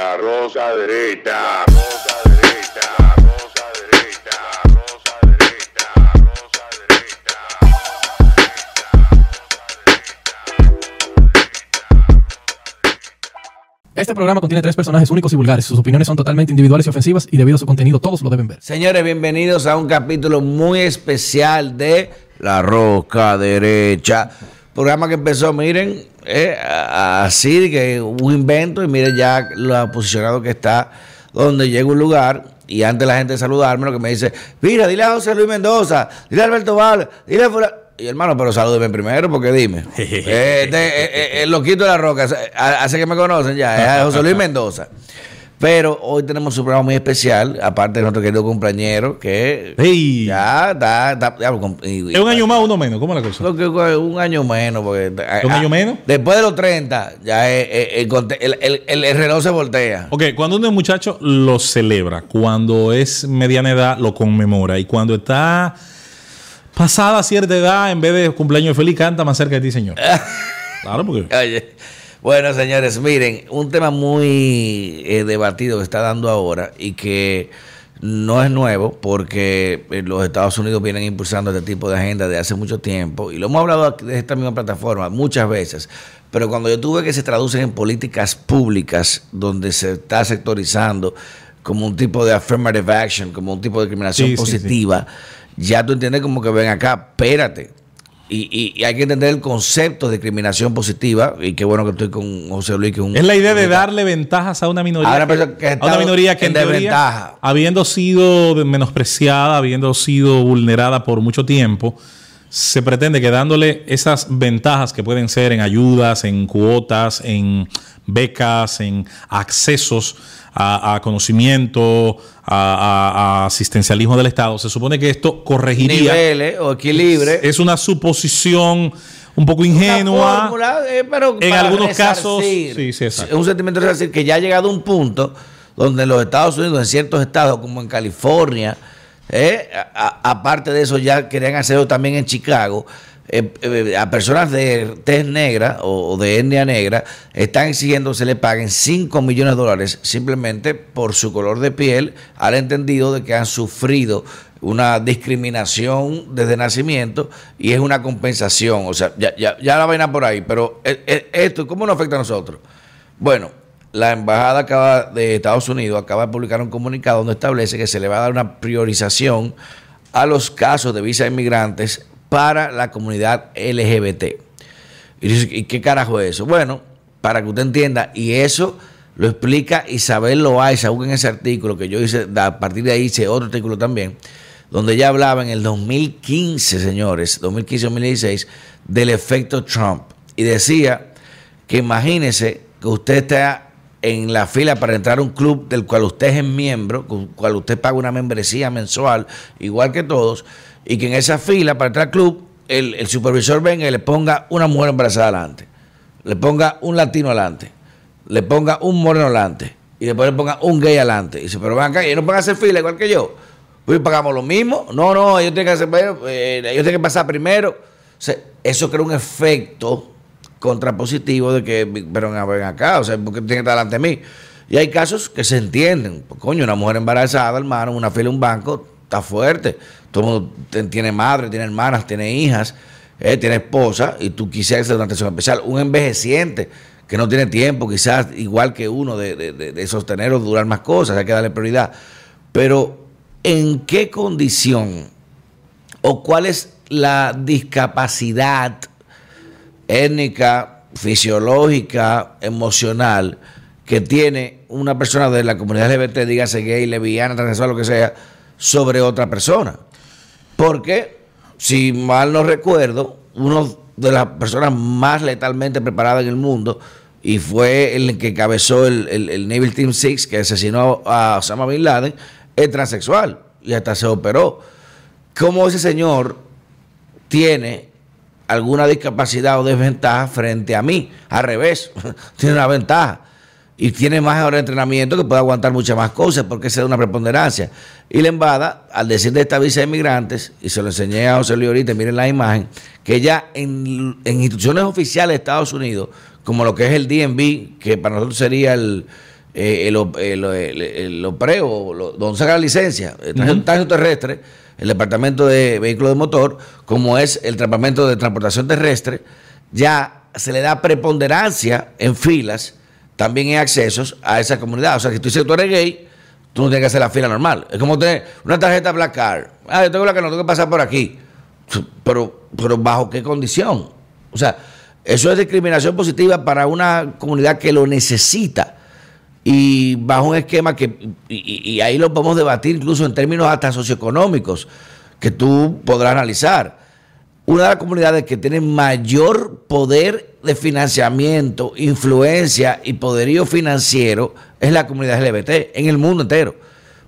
La rosa derecha. Rosa derecha. Rosa derecha. Rosa derecha. Rosa derecha. Este programa contiene tres personajes únicos y vulgares. Sus opiniones son totalmente individuales y ofensivas y debido a su contenido todos lo deben ver. Señores, bienvenidos a un capítulo muy especial de La Roca Derecha. Programa que empezó, miren, eh, así, que un invento, y miren ya lo posicionado que está, donde llega un lugar, y antes la gente de saludarme, lo que me dice, mira, dile a José Luis Mendoza, dile a Alberto Val, dile a fula-". Y hermano, pero salúdeme primero, porque dime. Eh, este, eh, eh, el loquito de la roca, hace- que me conocen ya, es a José Luis Mendoza. Pero hoy tenemos un programa muy especial, aparte de nuestro querido compañero, que Ey. ya está. está- ya, y- Es un año más, uno menos. ¿Cómo es la cosa? Que un año menos. Porque, ¿Un ah, año menos? Después de los 30, ya el, conte- el, el- el- el reloj se voltea. Ok, cuando uno es muchacho, lo celebra. Cuando es mediana edad, lo conmemora. Y cuando está pasada cierta edad, en vez de cumpleaños feliz, canta más cerca de ti, señor. Claro, porque. Oye, bueno, señores, miren, un tema muy eh, debatido que está dando ahora y que no es nuevo porque eh, los Estados Unidos vienen impulsando este tipo de agenda de hace mucho tiempo y lo hemos hablado de esta misma plataforma muchas veces. Pero cuando yo tuve que se traducen en políticas públicas donde se está sectorizando como un tipo de affirmative action, como un tipo de discriminación Sí, sí, sí. positiva, ya tú entiendes como que ven acá, espérate. Y, y- y hay que entender el concepto de discriminación positiva. Y qué bueno que estoy con José Luis, que es un. Es la idea de darle ventajas a una minoría. A una que a una minoría que en teoría, desventaja. habiendo sido menospreciada, habiendo sido vulnerada por mucho tiempo, se pretende que dándole esas ventajas que pueden ser en ayudas, en cuotas, en becas, en accesos a, a conocimiento, a, a- a asistencialismo del Estado, se supone que esto corregiría. niveles o equilibrio. Es una suposición un poco ingenua. en en algunos casos, sí, sí. Es un sentimiento de resarcir que ya ha llegado un punto donde en los Estados Unidos, en ciertos estados como en California, eh, aparte de eso, ya querían hacerlo también en Chicago. eh, eh, a personas de tez negra o, de etnia negra están exigiendo que se le paguen 5 millones de dólares simplemente por su color de piel, al entendido de que han sufrido una discriminación desde nacimiento y es una compensación. O sea, ya, ya, ya la vaina por ahí. Pero esto, ¿cómo nos afecta a nosotros? Bueno, la embajada de Estados Unidos acaba de publicar un comunicado donde establece que se le va a dar una priorización a los casos de visa de inmigrantes para la comunidad LGBT. Y, dice, ¿y qué carajo es eso? Bueno, para que usted entienda, y eso lo explica Isabel Loaiza, aún en ese artículo que yo hice, a partir de ahí hice otro artículo también, donde ella hablaba en el 2015, señores, 2015-2016, del efecto Trump. Y decía que imagínese que usted está en la fila para entrar a un club del cual usted es miembro, con cual usted paga una membresía mensual, igual que todos, y que en esa fila para entrar al club, el, supervisor venga y le ponga una mujer embarazada adelante, le ponga un latino adelante, le ponga un moreno adelante, y después le ponga un gay adelante. Y dice, pero van acá, y no van a hacer fila igual que yo. Pues pagamos lo mismo. No, no, ellos tienen que hacer, eh, ellos tienen que pasar primero. O sea, eso crea un efecto contrapositivo de que, pero ven acá, o sea, porque tiene que estar delante de mí. Y hay casos que se entienden. Pues, coño, una mujer embarazada, hermano, una fila un banco, está fuerte. Todo mundo tiene madre, tiene hermanas, tiene hijas, eh, tiene esposa, y tú quisieras hacer una atención especial. Un envejeciente que no tiene tiempo, quizás igual que uno, de, de- de sostener o durar más cosas, hay que darle prioridad. Pero, ¿en qué condición o cuál es la discapacidad étnica, fisiológica, emocional que tiene una persona de la comunidad LGBT, dígase gay, lesbiana, transexual, lo que sea, sobre otra persona. Porque, si mal no recuerdo, uno de las personas más letalmente preparadas en el mundo y fue el que cabezó el, el, el Naval Team 6 que asesinó a Osama Bin Laden, es transexual y hasta se operó. ¿Cómo ese señor tiene alguna discapacidad o desventaja frente a mí? Al revés, tiene una ventaja y tiene más ahora entrenamiento que puede aguantar muchas más cosas porque se da una preponderancia. Y la embada, al decir de esta visa de inmigrantes, y se lo enseñé a José Luis ahorita, miren la imagen, que ya en, en instituciones oficiales de Estados Unidos, como lo que es el DNB, que para nosotros sería el, eh, el, el, el, el OPREO, lo- donde saca la licencia, el tránsito tránsito terrestre, el departamento de vehículos de motor, como es el departamento de transportación terrestre, ya se le da preponderancia en filas, también en accesos a esa comunidad. O sea, que tú dices que tú eres gay, tú no tienes que hacer la fila normal. Es como tener una tarjeta Black Card. Ah, yo tengo la que no tengo que pasar por aquí. Pero, pero ¿bajo qué condición? O sea, eso es discriminación positiva para una comunidad que lo necesita. Y bajo un esquema que, y, ahí lo podemos debatir incluso en términos hasta socioeconómicos, que tú podrás analizar. Una de las comunidades que tiene mayor poder de financiamiento, influencia y poderío financiero es la comunidad LGBT en el mundo entero.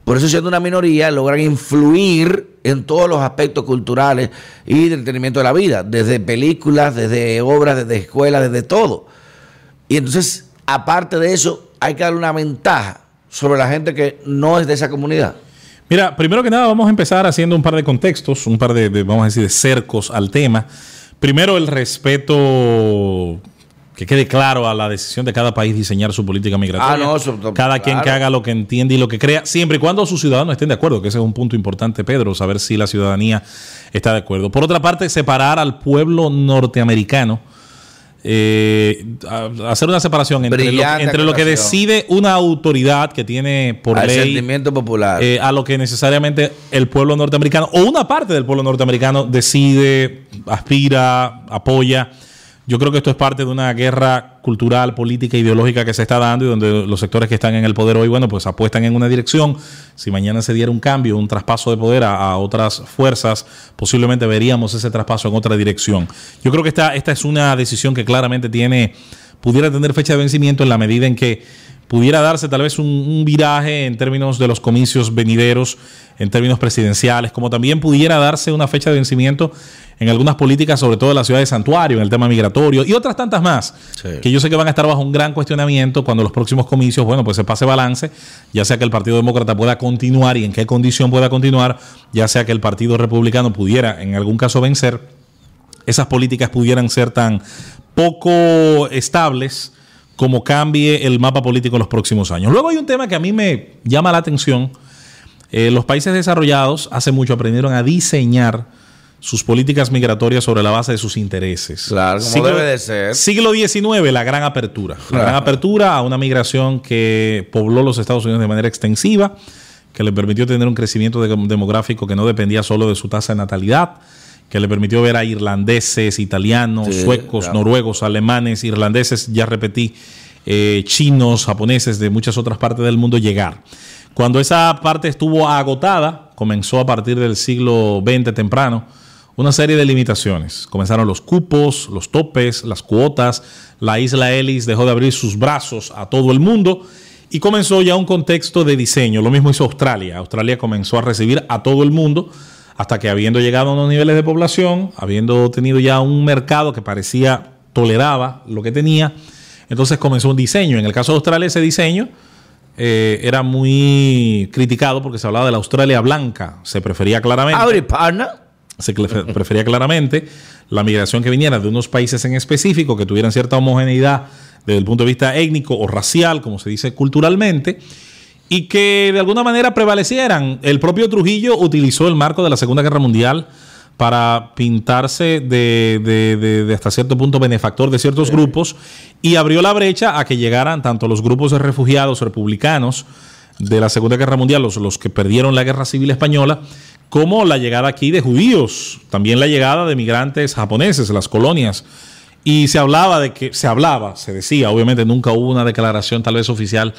Por eso siendo una minoría logran influir en todos los aspectos culturales y de entretenimiento de la vida, desde películas, desde obras, desde escuelas, desde todo. Y entonces, aparte de eso, hay que darle una ventaja sobre la gente que no es de esa comunidad. Mira, primero que nada vamos a empezar haciendo un par de contextos, un par de, de, vamos a decir, de cercos al tema. Primero, el respeto que quede claro a la decisión de cada país diseñar su política migratoria. Ah, no, eso- cada quien que haga lo que entiende y lo que crea, siempre y cuando sus ciudadanos estén de acuerdo, que ese es un punto importante, Pedro, saber si la ciudadanía está de acuerdo. Por otra parte, separar al pueblo norteamericano. Eh, hacer una separación entre, lo, entre lo que decide una autoridad que tiene por Al ley sentimiento popular. eh, a lo que necesariamente el pueblo norteamericano o una parte del pueblo norteamericano decide, aspira, apoya. Yo creo que esto es parte de una guerra cultural, política, ideológica que se está dando y donde los sectores que están en el poder hoy, bueno, pues apuestan en una dirección. Si mañana se diera un cambio, un traspaso de poder a, otras fuerzas, posiblemente veríamos ese traspaso en otra dirección. Yo creo que esta, esta es una decisión que claramente tiene, pudiera tener fecha de vencimiento en la medida en que pudiera darse tal vez un viraje en términos de los comicios venideros, en términos presidenciales, como también pudiera darse una fecha de vencimiento en algunas políticas, sobre todo en la ciudad de Santuario, en el tema migratorio y otras tantas más, Sí. que yo sé que van a estar bajo un gran cuestionamiento cuando los próximos comicios, bueno, pues se pase balance, ya sea que el Partido Demócrata pueda continuar y en qué condición pueda continuar, ya sea que el Partido Republicano pudiera en algún caso vencer esas políticas pudieran ser tan poco estables como cambie el mapa político en los próximos años. Luego hay un tema que a mí me llama la atención. Eh, los países desarrollados hace mucho aprendieron a diseñar sus políticas migratorias sobre la base de sus intereses. Claro, como debe de ser. Siglo XIX, la gran apertura. La gran apertura a una migración que pobló los Estados Unidos de manera extensiva, que le permitió tener un crecimiento de- demográfico que no dependía solo de su tasa de natalidad, que le permitió ver a irlandeses, italianos, Sí, suecos, claro. noruegos, alemanes, irlandeses, ya repetí, eh, chinos, japoneses de muchas otras partes del mundo llegar. Cuando esa parte estuvo agotada, comenzó a partir del siglo XX temprano una serie de limitaciones. Comenzaron los cupos, los topes, las cuotas. La isla Ellis dejó de abrir sus brazos a todo el mundo y comenzó ya un contexto de diseño. Lo mismo hizo Australia. Australia comenzó a recibir a todo el mundo hasta que habiendo llegado a unos niveles de población, habiendo tenido ya un mercado que parecía toleraba lo que tenía, entonces comenzó un diseño. En el caso de Australia ese diseño eh, era muy criticado porque se hablaba de la Australia blanca. Se prefería claramente Howdy, partner. Se prefería claramente la migración que viniera de unos países en específico que tuvieran cierta homogeneidad desde el punto de vista étnico o racial, como se dice culturalmente, y que de alguna manera prevalecieran. El propio Trujillo utilizó el marco de la Segunda Guerra Mundial para pintarse de, de- de- de hasta cierto punto benefactor de ciertos grupos y abrió la brecha a que llegaran tanto los grupos de refugiados republicanos de la Segunda Guerra Mundial, los, los que perdieron la Guerra Civil Española, como la llegada aquí de judíos, también la llegada de migrantes japoneses, las colonias. Y se hablaba de que, se hablaba, se decía, obviamente nunca hubo una declaración tal vez oficial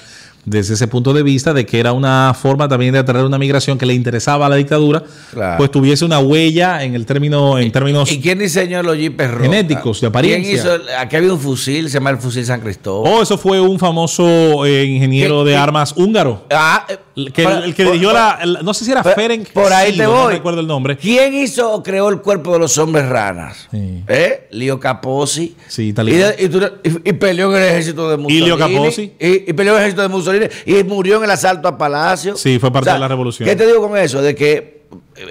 desde ese punto de vista, de que era una forma también de atraer una migración que le interesaba a la dictadura, Claro. pues tuviese una huella en el término, en términos ¿Y quién diseñó los jeepes rojos? Genéticos, de apariencia. ¿Quién hizo? Aquí había un fusil, se llama el fusil San Cristóbal. Oh, eso fue un famoso eh, ingeniero ¿Qué- de qué- armas húngaro. Ah, eh, que, por- el que dirigió por- la, el- No sé si era Ferenc. Por ahí te voy. No recuerdo el nombre. ¿Quién hizo o creó el cuerpo de los hombres ranas? Sí. ¿Eh? Leo Capozzi. Sí, Y, italiano. y y- y peleó en el ejército de Mussolini. Leo Capozzi. Y, y peleó en el ejército de Mussolini. Y murió en el asalto a Palacio. Sí, fue parte de la revolución. ¿Qué te digo con eso? De que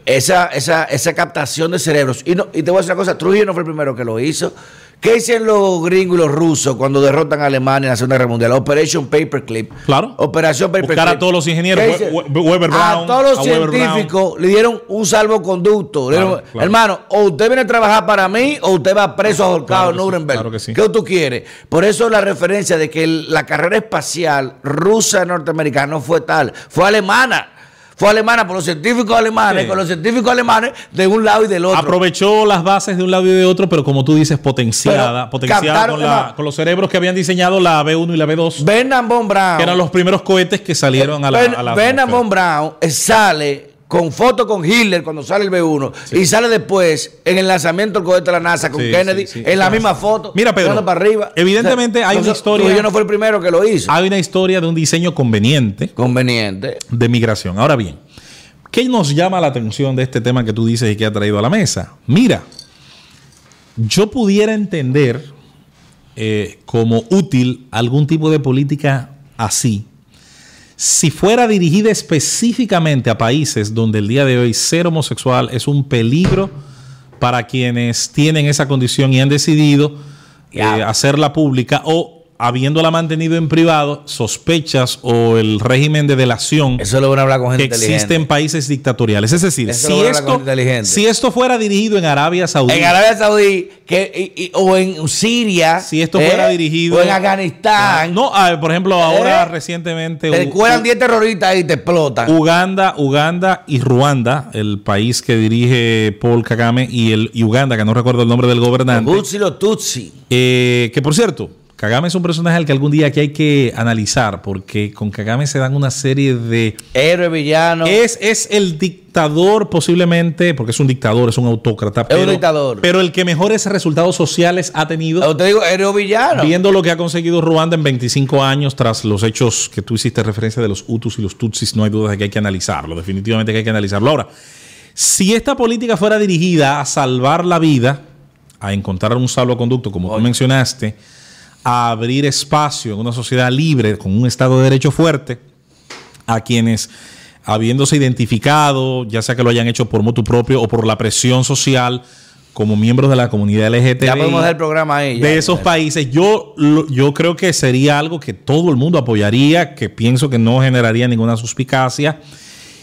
esa, esa, esa captación de cerebros. Y, no, y te voy a decir una cosa: Trujillo no fue el primero que lo hizo. ¿Qué hicieron los gringos y los rusos cuando derrotan a Alemania en la Segunda Guerra Mundial? Operation Paperclip. Claro. Operación Paperclip. Buscar a todos los ingenieros, A todos los a científicos le dieron un salvoconducto. Claro, dieron, claro. Hermano, o usted viene a trabajar para mí o usted va preso ahorcado Claro en Nuremberg. claro que sí. ¿Qué tú quieres? Por eso la referencia de que la carrera espacial rusa norteamericana no fue tal, fue alemana. Fue alemana por los científicos alemanes, Sí. con los científicos alemanes de un lado y del otro. Aprovechó las bases de un lado y de otro, pero como tú dices, potenciada, Pero potenciada con, la- con los cerebros que habían diseñado la B1 y la B2, Bernard von Braun. que eran los primeros cohetes que salieron a la, Ben- a la Bernard atmósfera. von Braun eh, sale con foto con Hitler cuando sale el B1 y sale después en el lanzamiento del cohete de la NASA con Sí, Kennedy sí, en la misma foto. Mira, Pedro, para arriba. evidentemente hay una historia- Trujillo no fue el primero que lo hizo. Hay una historia de un diseño conveniente Conveniente. de migración. Ahora bien, ¿qué nos llama la atención de este tema que tú dices y que ha traído a la mesa? Mira, yo pudiera entender eh, como útil algún tipo de política así si fuera dirigida específicamente a países donde el día de hoy ser homosexual es un peligro para quienes tienen esa condición y han decidido eh, hacerla pública o habiéndola mantenido en privado, sospechas o el régimen de delación Eso lo van a hablar con gente que existe en países dictatoriales. Es decir, Eso si lo esto, si esto fuera dirigido en Arabia Saudí, En Arabia Saudí que, y- y- o en Siria. si esto fuera dirigido O en Afganistán. no, ah, por ejemplo, ahora ¿Eh? recientemente Te cuelan 10 terroristas y te explotan. Uganda, Uganda y Ruanda, el país que dirige Paul Kagame y el y Uganda, que no recuerdo el nombre del gobernante, Tutsi los Tutsi. eh, que por cierto, Kagame es un personaje al que algún día aquí hay que analizar, porque con Kagame se dan una serie de Héroe, villano. Es, es el dictador posiblemente, porque es un dictador, es un autócrata. Es un dictador. Pero el que mejores resultados sociales ha tenido, Yo te digo, héroe villano. viendo lo que ha conseguido Ruanda en 25 años tras los hechos que tú hiciste referencia de los Hutus y los Tutsis, no hay duda de que hay que analizarlo, definitivamente que hay que analizarlo. Ahora, si esta política fuera dirigida a salvar la vida, a encontrar un salvoconducto, como tú mencionaste, a abrir espacio en una sociedad libre, con un Estado de Derecho fuerte, a quienes, habiéndose identificado, ya sea que lo hayan hecho por motu propio o por la presión social, como miembros de la comunidad LGTBI, Ya podemos el programa ahí. ya. de esos países, yo, yo creo que sería algo que todo el mundo apoyaría, que pienso que no generaría ninguna suspicacia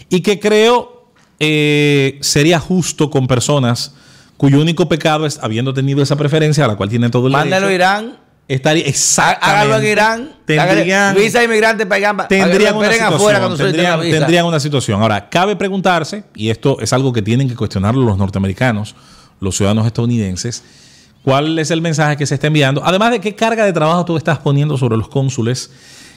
y que creo eh, sería justo con personas cuyo único pecado es habiendo tenido esa preferencia, a la cual tiene todo el Mándalo a derecho. Irán. Estaría exactamente. Hágalo en Irán. Tendrían, visa inmigrante para lo tendrían una situación. Tendrían, visa. tendrían una situación. Ahora, cabe preguntarse, y esto es algo que tienen que cuestionarlo los norteamericanos, los ciudadanos estadounidenses, cuál es el mensaje que se está enviando. Además de qué carga de trabajo tú estás poniendo sobre los cónsules,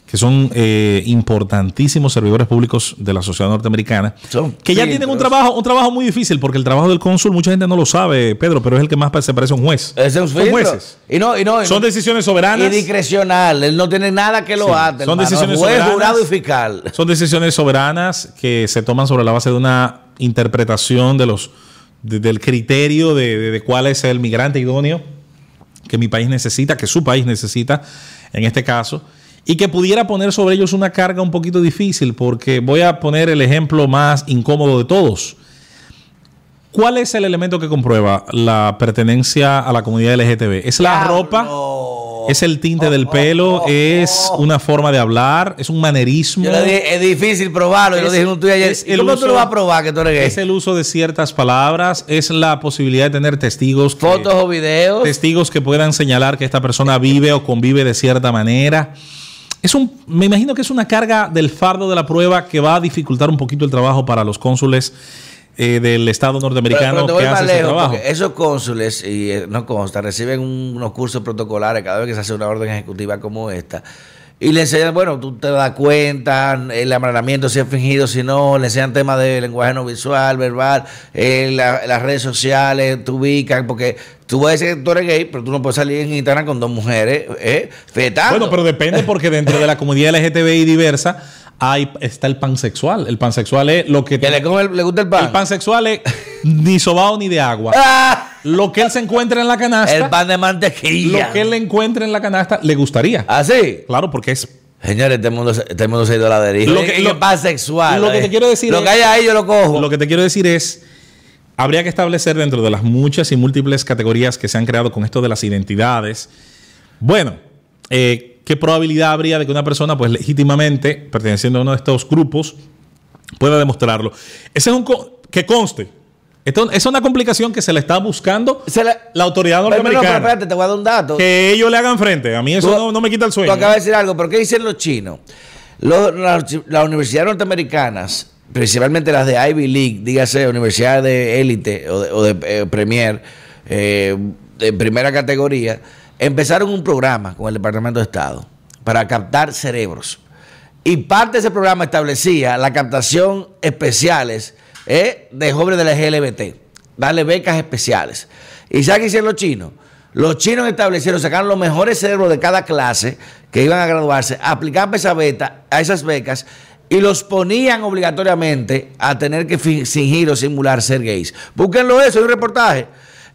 que son eh, importantísimos servidores públicos de la sociedad norteamericana, Son que ya tienen un trabajo, un trabajo muy difícil, porque el trabajo del cónsul, mucha gente no lo sabe, Pedro, pero es el que más se parece a un juez. Es un Son jueces. Y no, y no, y Son decisiones y soberanas. discrecional. Él no tiene nada que lo Sí, ate. son hermano. decisiones Juez, soberanas. jurado y fiscal. Son decisiones soberanas que se toman sobre la base de una interpretación de los de- del criterio de, de- de cuál es el migrante idóneo que mi país necesita, que su país necesita en este caso, y que pudiera poner sobre ellos una carga un poquito difícil, porque voy a poner el ejemplo más incómodo de todos. ¿Cuál es el elemento que comprueba la pertenencia a la comunidad LGTB? ¿Es la ropa? ¿Es el tinte del pelo? ¿Es una forma de hablar? ¿Es un manerismo? Yo le dije, es difícil probarlo. Yo lo Es- dije en un tuyo ayer. es ¿Y el cómo tú uso- lo vas a probar que tú eres gay? Es el uso de ciertas palabras, es la posibilidad de tener testigos que, Fotos o videos. testigos que puedan señalar que esta persona vive o convive de cierta manera. Es un, me imagino que es una carga del fardo de la prueba que va a dificultar un poquito el trabajo para los cónsules eh, del Estado Pero- norteamericano pero voy que hace ese trabajo. esos cónsules, y eh, no consta, reciben un- unos cursos protocolares cada vez que se hace una orden ejecutiva como esta. Y le enseñan, bueno, tú te das cuenta, el amarramiento si es fingido, si no, le enseñan temas de lenguaje no visual, verbal, eh, la- las redes sociales, tú ubicas, porque tú puedes decir que tú eres gay, pero tú no puedes salir en Instagram con dos mujeres, ¿eh? Fetando. Bueno, pero depende porque dentro de la comunidad LGTBI diversa hay, está el pansexual. El pansexual es lo que... Que le, come el- le gusta el pan. el pansexual es ni sobao ni de agua. ¡Ah! Lo que él se encuentra en la canasta, El pan de mantequilla. lo que él encuentra en la canasta, le gustaría. ¿Ah, sí? Claro, porque es Señores, este mundo, se- este mundo se ha ido a la deriva. Lo Lo que- lo- sexual. lo que te eh. quiero decir Lo es- que hay ahí yo lo cojo. Lo que te quiero decir es habría que establecer dentro de las muchas y múltiples categorías que se han creado con esto de las identidades, bueno, eh, ¿qué probabilidad habría de que una persona, pues legítimamente, perteneciendo a uno de estos grupos, pueda demostrarlo? Ese es un... co- que conste. Esto es una complicación que se le está buscando Se le- la autoridad Pero, pero, pero, norteamericana. espérate, te voy a dar un dato. que ellos le hagan frente. A mí eso Tú- no, no me quita el Tú sueño. acabas de decir algo, pero ¿qué dicen los chinos? Los- las, las universidades norteamericanas, principalmente las de Ivy League, dígase universidades de élite o de, o de, eh, Premier, eh, de primera categoría, empezaron un programa con el Departamento de Estado para captar cerebros. Y parte de ese programa establecía la captación especiales eh, de jóvenes de la LGBT, darle becas especiales. ¿Y sabes qué hicieron los chinos? Los chinos establecieron, sacaron los mejores cerebros de cada clase que iban a graduarse, aplicaban esa beta, a esas becas y los ponían obligatoriamente a tener que fi- fingir o simular ser gays. Búsquenlo eso, hay un reportaje.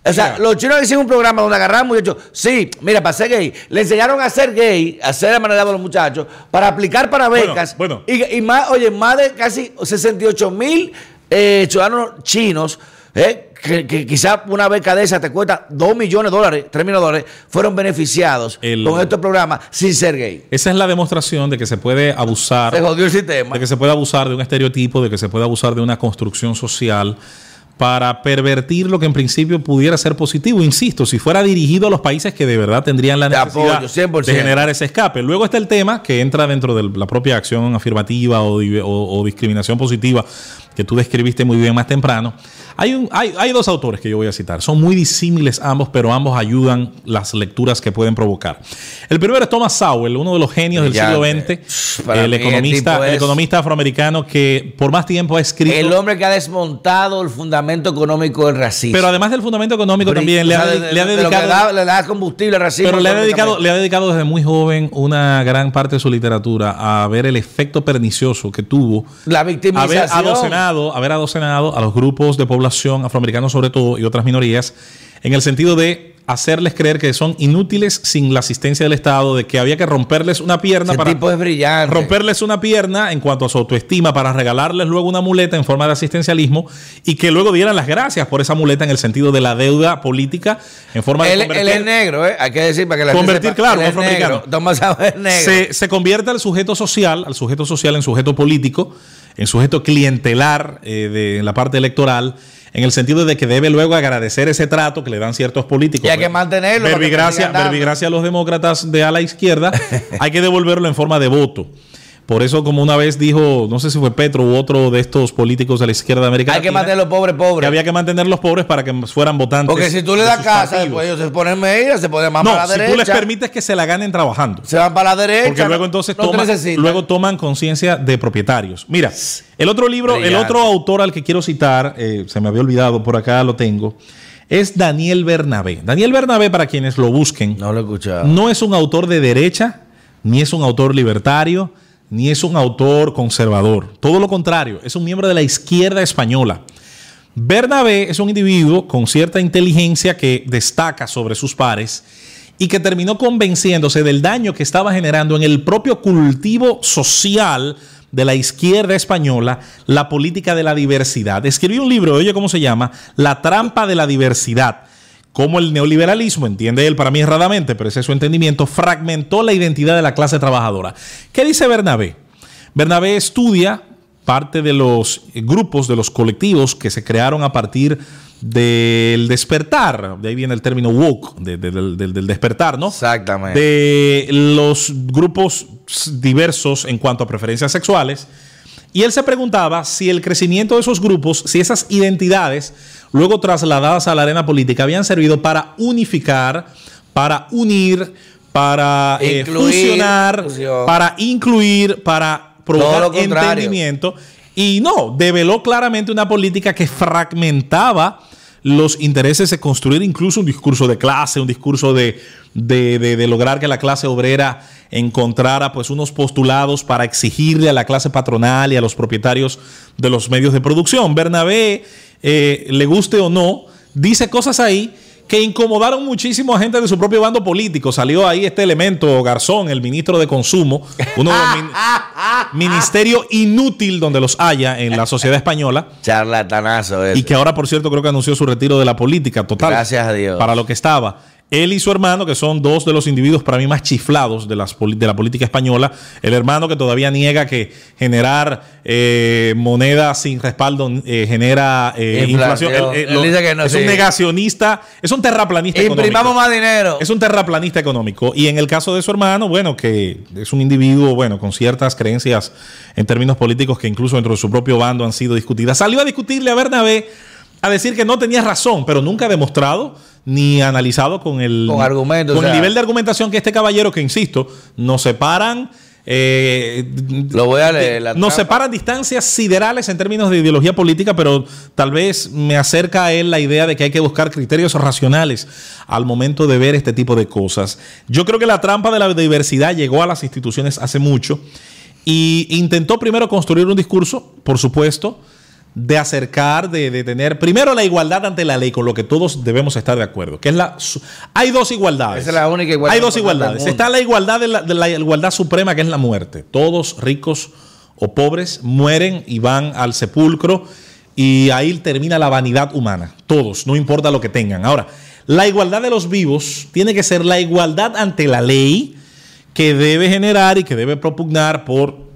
O sea, los chinos hicieron un programa donde agarraron muchachos. Sí, mira, para ser gay. Le enseñaron a ser gay, a ser amanerados a los muchachos, para aplicar para Bueno, becas. bueno. Y, y más, oye, más de casi 68 mil eh, ciudadanos chinos, eh, que, que quizás una beca de esa te cuesta 2 millones de dólares, 3 millones de dólares, fueron beneficiados El- con estos programas sin ser gay. Esa es la demostración de que se puede abusar. Se jodió el sistema. de que se puede abusar de un estereotipo, de que se puede abusar de una construcción social para pervertir lo que en principio pudiera ser positivo. Insisto, si fuera dirigido a los países que de verdad tendrían la De necesidad apoyo, 100%. de generar ese escape. Luego está el tema que entra dentro de la propia acción afirmativa o, di- o- o discriminación positiva que tú describiste muy bien más temprano. Hay, un, hay, hay dos autores que yo voy a citar. Son muy disímiles ambos, pero ambos ayudan las lecturas que pueden provocar. El primero es Thomas Sowell, uno de los genios del siglo Brillante. XX, Para el el economista, el es- economista afroamericano que por más tiempo ha escrito. El hombre que ha desmontado el fundamento económico del racismo. pero además del fundamento económico también le ha, de- le ha dedicado. da- le da combustible al racismo. Pero le ha, dedicado, le ha dedicado desde muy joven una gran parte de su literatura a ver el efecto pernicioso que tuvo La haber haber adocenado a los grupos de población afroamericanos sobre todo y otras minorías en el sentido de hacerles creer que son inútiles sin la asistencia del Estado, de que había que romperles una pierna Ese para tipo es brillante. romperles una pierna en cuanto a su autoestima para regalarles luego una muleta en forma de asistencialismo y que luego dieran las gracias por esa muleta en el sentido de la deuda política en forma de Él, él es negro, ¿eh? Hay que decir para que la gente Convertir, sepa, claro, él es afroamericano. negro. Thomas Sowell es negro. se, se convierte al sujeto social, al sujeto social en sujeto político, en sujeto clientelar eh, de en la parte electoral, en el sentido de que debe luego agradecer ese trato que le dan ciertos políticos. Y hay que mantenerlo Verbigracia, verbigracia a los demócratas de a la izquierda, hay que devolverlo en forma de voto. Por eso, como una vez dijo, no sé si fue Petro u otro de estos políticos de la izquierda América Hay que mantener los pobres que pobres. había que mantener los pobres para que fueran votantes. Porque si tú le das casa, partidos. después ellos se ponen medidas, se ponen más No, para la si derecha. tú les permites que se la ganen trabajando. se van para la derecha. Porque luego entonces no toman, luego toman conciencia de propietarios. Mira, el otro libro, el otro autor al que quiero citar, eh, se me había olvidado, por acá lo tengo, es Daniel Bernabé. Daniel Bernabé, para quienes lo busquen, No lo he escuchado. no es un autor de derecha, ni es un autor libertario, ni es un autor conservador. Todo lo contrario, es un miembro de la izquierda española. Bernabé es un individuo con cierta inteligencia que destaca sobre sus pares y que terminó convenciéndose del daño que estaba generando en el propio cultivo social de la izquierda española la política de la diversidad. Escribió un libro, oye, ¿cómo se llama? La trampa de la diversidad. Cómo el neoliberalismo, entiende él para mí erradamente, pero ese es su entendimiento, fragmentó la identidad de la clase trabajadora. ¿Qué dice Bernabé? Bernabé estudia parte de los grupos, de los colectivos que se crearon a partir del despertar, de ahí viene el término woke, de- de- del, del- del despertar, ¿no? Exactamente. De los grupos diversos en cuanto a preferencias sexuales. Y él se preguntaba si el crecimiento de esos grupos, si esas identidades, luego trasladadas a la arena política, habían servido para unificar, para unir, para eh, Incluir, fusionar, fusión. para incluir, para provocar entendimiento. Y no, develó claramente una política que fragmentaba los intereses de construir incluso un discurso de clase, un discurso de, de- de- de lograr que la clase obrera encontrara pues unos postulados para exigirle a la clase patronal y a los propietarios de los medios de producción. Bernabé, eh, le guste o no, dice cosas ahí que incomodaron muchísimo a gente de su propio bando político. Salió ahí este elemento, Garzón, el ministro de Consumo, uno de los min- ministerios inútil donde los haya en la sociedad española. Charlatanazo. ese. Y que ahora, por cierto, creo que anunció su retiro de la política total. Gracias a Dios. Para lo que estaba. Él y su hermano, que son dos de los individuos para mí más chiflados de, las, de la política española. El hermano que todavía niega que generar eh, moneda sin respaldo eh, genera eh, Inflación. inflación. Él- él Él lo- dice que no, es sí. un negacionista, es un terraplanista Imprimamos económico. más dinero. Es un terraplanista económico. Y en el caso de su hermano, bueno, que es un individuo, bueno, con ciertas creencias en términos políticos que incluso dentro de su propio bando han sido discutidas. Salió a discutirle a Bernabé a decir que no tenía razón, pero nunca ha demostrado ni analizado con el, Con argumentos, con o el nivel de argumentación que este caballero, que insisto, nos separan. eh, Lo voy a leer, la nos trampa. separan distancias siderales en términos de ideología política, pero tal vez me acerca a él la idea de que hay que buscar criterios racionales al momento de ver este tipo de cosas. Yo creo que la trampa de la diversidad llegó a las instituciones hace mucho y intentó primero construir un discurso, por supuesto, de acercar, de, de tener primero la igualdad ante la ley, con lo que todos debemos estar de acuerdo. Que es la, hay dos igualdades. Esa es la única igualdad Hay dos igualdades. Está la igualdad de la, de la igualdad suprema, que es la muerte. Todos, ricos o pobres, mueren y van al sepulcro y ahí termina la vanidad humana. Todos, no importa lo que tengan. Ahora, la igualdad de los vivos tiene que ser la igualdad ante la ley que debe generar y que debe propugnar por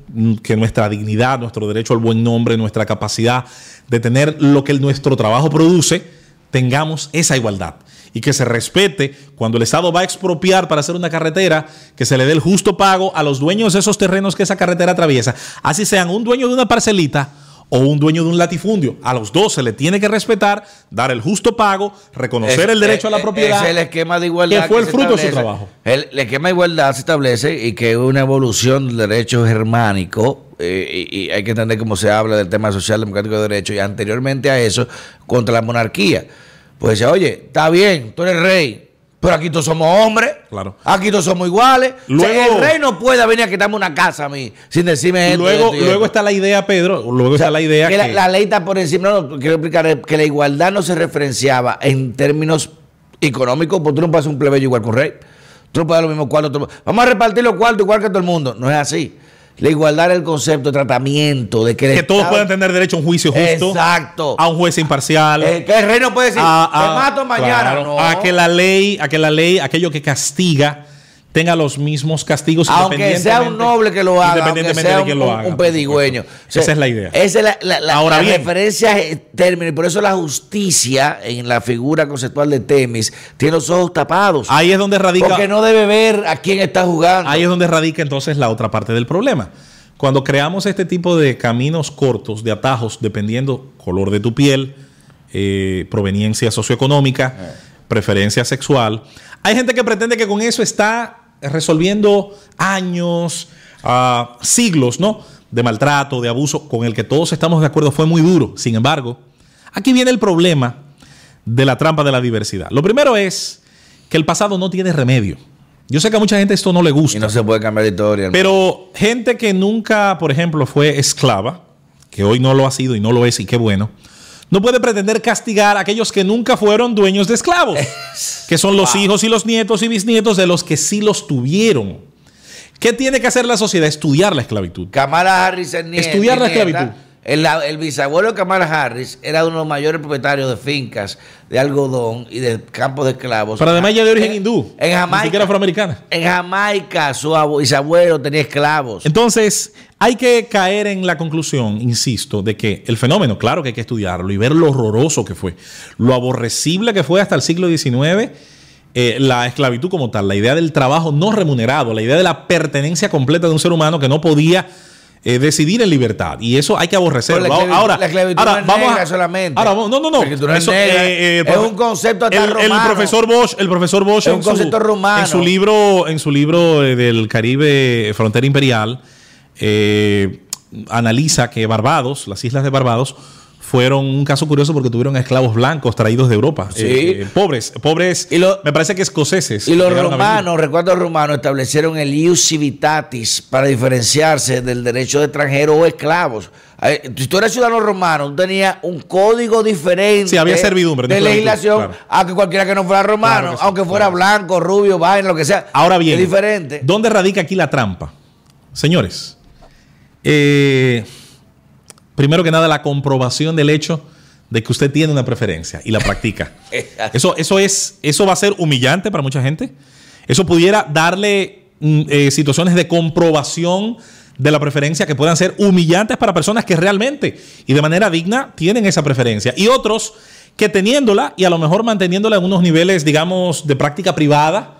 que nuestra dignidad, nuestro derecho al buen nombre, nuestra capacidad de tener lo que nuestro trabajo produce, tengamos esa igualdad. Y que se respete cuando el Estado va a expropiar para hacer una carretera, que se le dé el justo pago a los dueños de esos terrenos que esa carretera atraviesa. Así sean un dueño de una parcelita o un dueño de un latifundio. A los dos se le tiene que respetar, dar el justo pago, reconocer Es- el derecho a la propiedad. Es el esquema de igualdad. que fue el fruto de su trabajo. El, el esquema de igualdad se establece y que es una evolución del derecho germánico. eh, y, y hay que entender cómo se habla del tema social democrático de derecho. Y anteriormente a eso, contra la monarquía. Pues decía, oye, está bien, tú eres rey. Pero aquí todos somos hombres. Claro. Aquí todos somos iguales. O sea, Luego- el rey no puede venir a quitarme una casa a mí sin decirme esto. luego, esto está la idea, Pedro, luego está la idea que que, la, la ley está por encima. No, no, quiero explicar que la igualdad no se referenciaba en términos económicos, porque tú no puedes ser un plebeyo igual que un rey. Tú no puedes dar los mismos cuartos. todo- Vamos a repartir los cuartos igual que todo el mundo. No es así. La igualdad es el concepto de tratamiento, de que, que todos puedan tener derecho a un juicio justo, Exacto. a un juez imparcial, Eh, que el rey no puede decir, a, a- te mato mañana. claro, no. a que la ley, a que la ley, aquello que castiga tenga los mismos castigos Aunque sea un noble que lo haga, independientemente sea de un, quién lo un- haga. un pedigüeño. supuesto. O sea, Esa es la idea. Esa es la, la- la- Ahora la bien. referencia término, y por eso la justicia en la figura conceptual de Temis tiene los ojos tapados. Ahí es donde radica porque no debe ver a quién está jugando. Ahí es donde radica entonces la otra parte del problema. Cuando creamos este tipo de caminos cortos, de atajos, dependiendo color de tu piel, eh, proveniencia socioeconómica, Eh. preferencia sexual, hay gente que pretende que con eso está resolviendo años, ah, siglos, ¿no? De maltrato, de abuso, con el que todos estamos de acuerdo, fue muy duro. Sin embargo, aquí viene el problema de la trampa de la diversidad. Lo primero es que el pasado no tiene remedio. Yo sé que a mucha gente esto no le gusta. y no se puede cambiar de historia. hermano. Pero gente que nunca, por ejemplo, fue esclava, que hoy no lo ha sido y no lo es, y qué bueno, no puede pretender castigar a aquellos que nunca fueron dueños de esclavos, que son los hijos y los nietos y bisnietos de los que sí los tuvieron. ¿Qué tiene que hacer la sociedad? Estudiar la esclavitud. Kamala Harris es nieta. Estudiar la esclavitud. El, el bisabuelo de Kamala Harris era uno de los mayores propietarios de fincas de algodón y de campos de esclavos. Pero además ella de origen En- hindú, En ni Jamaica. siquiera afroamericana. En Jamaica, su abu- bisabuelo tenía esclavos. Entonces, hay que caer en la conclusión, insisto, de que el fenómeno, claro que hay que estudiarlo y ver lo horroroso que fue, lo aborrecible que fue hasta el siglo XIX, eh, la esclavitud como tal, la idea del trabajo no remunerado, la idea de la pertenencia completa de un ser humano que no podía eh, decidir en libertad. Y eso hay que aborrecerlo. La ahora, la ahora no vamos a, solamente. Ahora, no, no, no. Eso, eh, eh, Es un concepto hasta el, el romano. profesor Bosch, el profesor Bosch Es en un su- concepto romano. en su libro, en su libro eh, del Caribe eh, Frontera Imperial, eh, analiza que Barbados, las islas de Barbados, fueron un caso curioso porque tuvieron esclavos blancos traídos de Europa. Sí. Eh, eh, pobres, pobres, Y lo- me parece que escoceses. Y los romanos, recuerdo los romanos, establecieron el ius civitatis para diferenciarse del derecho de extranjero o esclavos. Si tú eres ciudadano romano, tú tenías un código diferente Sí, había servidumbre, de legislación claro. a que cualquiera que no fuera romano, Claro que sí, aunque fuera claro. blanco, rubio, vaina, lo que sea. Ahora bien, es diferente. ¿dónde radica aquí la trampa? Señores, eh, primero que nada, la comprobación del hecho de que usted tiene una preferencia y la practica. Eso, eso, es, eso va a ser humillante para mucha gente. Eso pudiera darle mm, eh, situaciones de comprobación de la preferencia que puedan ser humillantes para personas que realmente y de manera digna tienen esa preferencia. Y otros que teniéndola y a lo mejor manteniéndola en unos niveles, digamos, de práctica privada,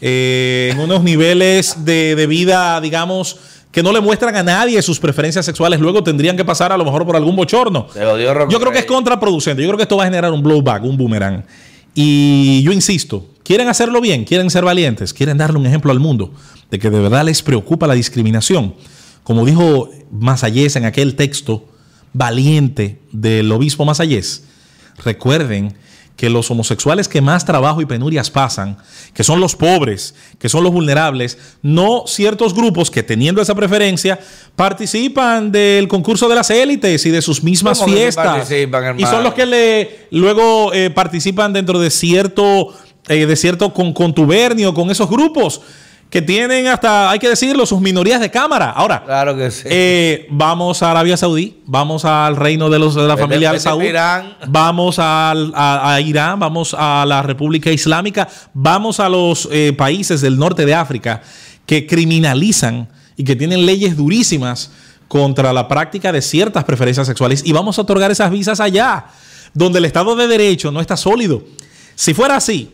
eh, en unos niveles de, de vida, digamos, que no le muestran a nadie sus preferencias sexuales, luego tendrían que pasar a lo mejor por algún bochorno. Yo creo que es contraproducente. Yo creo que esto va a generar un blowback, un boomerang. Y yo insisto, quieren hacerlo bien, quieren ser valientes, quieren darle un ejemplo al mundo de que de verdad les preocupa la discriminación. Como dijo Masayés en aquel texto valiente del obispo Masayés, recuerden que los homosexuales que más trabajo y penurias pasan, que son los pobres, que son los vulnerables, no ciertos grupos que teniendo esa preferencia participan del concurso de las élites y de sus mismas ¿Cómo que sí fiestas. y son los que le luego eh, participan dentro de cierto, eh, de cierto con, contubernio con esos grupos que tienen hasta, hay que decirlo, sus minorías de cámara. Ahora, Claro que sí. eh, vamos a Arabia Saudí, vamos al reino de, los, de la Vete- familia Al Saud, Irán. vamos al- a, a Irán, vamos a la República Islámica, vamos a los eh, países del norte de África que criminalizan y que tienen leyes durísimas contra la práctica de ciertas preferencias sexuales y vamos a otorgar esas visas allá, donde el Estado de Derecho no está sólido. Si fuera así,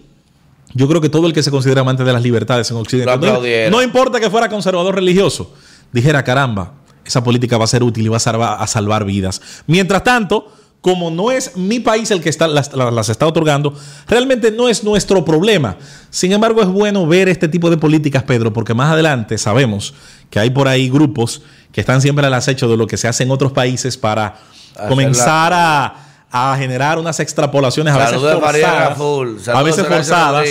yo creo que todo el que se considera amante de las libertades en Occidente, no, importa que fuera conservador religioso, dijera, caramba, esa política va a ser útil y va a salvar, a salvar vidas. Mientras tanto, como no es mi país el que está, las, está otorgando, realmente no es nuestro problema. Sin embargo, es bueno ver este tipo de políticas, Pedro, porque más adelante sabemos que hay por ahí grupos que están siempre al acecho de lo que se hace en otros países para Hacer comenzar a, a generar unas extrapolaciones a veces Saludos María forzadas, a veces forzadas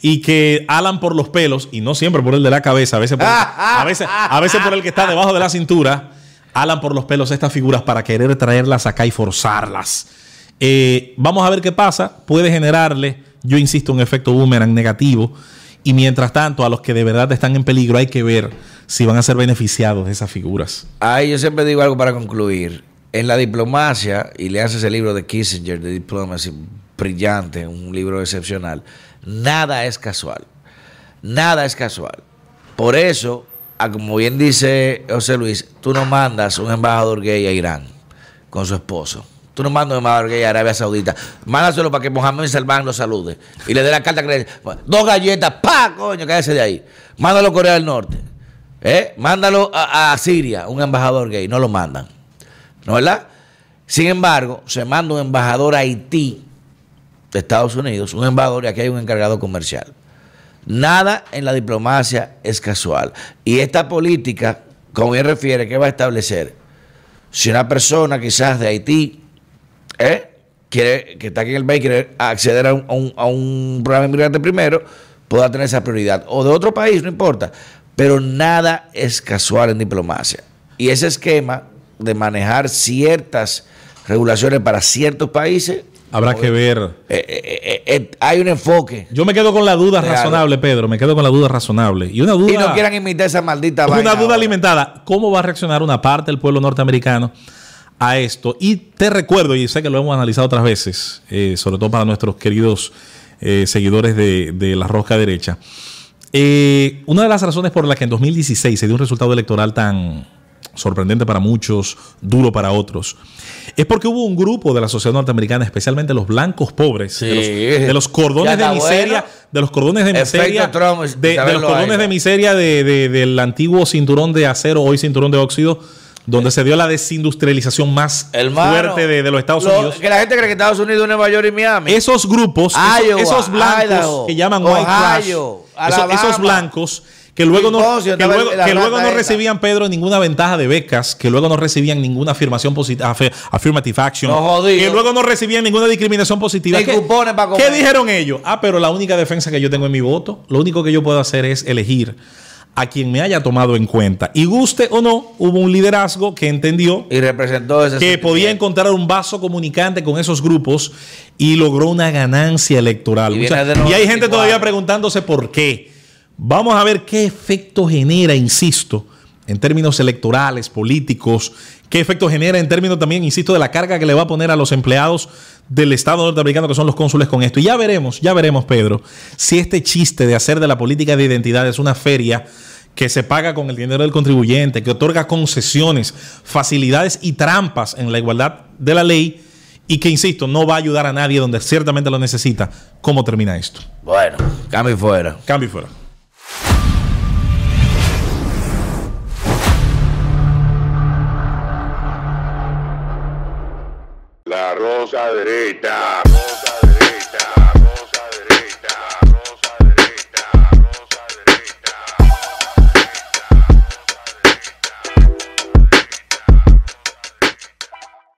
y que alan por los pelos y no siempre por el de la cabeza, a veces por, a veces, a veces por el que está debajo de la cintura, alan por los pelos estas figuras para querer traerlas acá y forzarlas. Eh, vamos a ver qué pasa. Puede generarle, yo insisto, un efecto boomerang negativo. Y mientras tanto, a los que de verdad están en peligro, hay que ver si van a ser beneficiados de esas figuras. Ahí yo siempre digo algo para concluir. En la diplomacia, y le hace ese libro de Kissinger, de Diplomacy, brillante, un libro excepcional, nada es casual. Nada es casual. Por eso, como bien dice José Luis, tú no mandas un embajador gay a Irán con su esposo. Tú no mandas un embajador gay a Arabia Saudita. Mándaselo para que Mohamed Salman lo salude. Y le dé la carta que le Dos galletas, ¡pa! Coño, cállese de ahí. Mándalo a Corea del Norte. ¿Eh? Mándalo a Siria, un embajador gay. No lo mandan. ¿No verdad? Sin embargo, se manda un embajador a Haití de Estados Unidos, un embajador y aquí hay un encargado comercial. Nada en la diplomacia es casual. Y esta política, como bien refiere, ¿qué va a establecer? Si una persona quizás de Haití, ¿eh? quiere, que está aquí en el país, quiere acceder a un, a un- a un programa inmigrante primero, pueda tener esa prioridad. O de otro país, no importa. Pero nada es casual en diplomacia. Y ese esquema de manejar ciertas regulaciones para ciertos países, Habrá que ver. eh, eh, eh, hay un enfoque. Yo me quedo con la duda razonable, Pedro. Me quedo con la duda razonable. Y una duda. Y no quieran imitar esa maldita vaina una duda ahora. alimentada. ¿Cómo va a reaccionar una parte del pueblo norteamericano a esto? Y te recuerdo, y sé que lo hemos analizado otras veces, sobre todo para nuestros queridos seguidores de, de la rosca derecha. Una de las razones por las que en 2016 se dio un resultado electoral tan sorprendente para muchos, duro para otros, es porque hubo un grupo de la sociedad norteamericana, especialmente los blancos pobres, de, los, Sí. de los cordones de miseria, bueno. de los cordones de miseria, Trump, de, de los cordones ahí. de miseria de- de- del antiguo cinturón de acero, hoy cinturón de óxido, donde se dio la desindustrialización más Hermano, fuerte de, de los Estados lo- Unidos. Que la gente cree que Estados Unidos, Nueva York y Miami. Esos grupos, esos- Iowa, esos, blancos Idaho, que llaman white trash, Ohio, esos, Alabama. esos blancos que luego no, que luego, que luego no recibían, Pedro, ninguna ventaja de becas, que luego no recibían ninguna afirmación positiva, affirmative action, No, que luego no recibían ninguna discriminación positiva. ¿Qué, cupones para comer. ¿Qué dijeron ellos? Ah, pero la única defensa que yo tengo en mi voto, lo único que yo puedo hacer es elegir a quien me haya tomado en cuenta. Y guste o no, hubo un liderazgo que entendió Y representó ese que podía encontrar un vaso comunicante con esos grupos y logró una ganancia electoral. Y hay gente 94. todavía preguntándose por qué. Vamos a ver qué efecto genera, insisto, en términos electorales, políticos, qué efecto genera en términos también, insisto, de la carga que le va a poner a los empleados del Estado norteamericano, que son los cónsules con esto. Y ya veremos, ya veremos, Pedro, si este chiste de hacer de la política de identidad es una feria que se paga con el dinero del contribuyente, que otorga concesiones, facilidades y trampas en la igualdad de la ley y que, insisto, no va a ayudar a nadie donde ciertamente lo necesita. ¿Cómo termina esto? Bueno, cambio y fuera. Cambio y fuera. Rosa derecha.